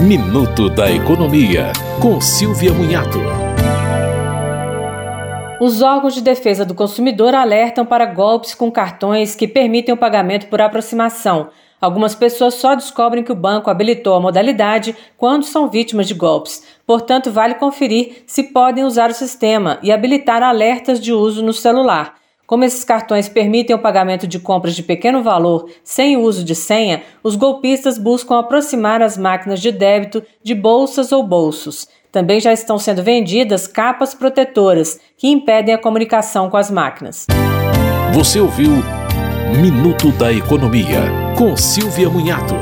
Minuto da Economia, com Silvia Munhato. Os órgãos de defesa do consumidor alertam para golpes com cartões que permitem o pagamento por aproximação. Algumas pessoas só descobrem que o banco habilitou a modalidade quando são vítimas de golpes. Portanto, vale conferir se podem usar o sistema e habilitar alertas de uso no celular. Como esses cartões permitem o pagamento de compras de pequeno valor sem o uso de senha, os golpistas buscam aproximar as máquinas de débito de bolsas ou bolsos. Também já estão sendo vendidas capas protetoras que impedem a comunicação com as máquinas. Você ouviu Minuto da Economia, com Silvia Munhato.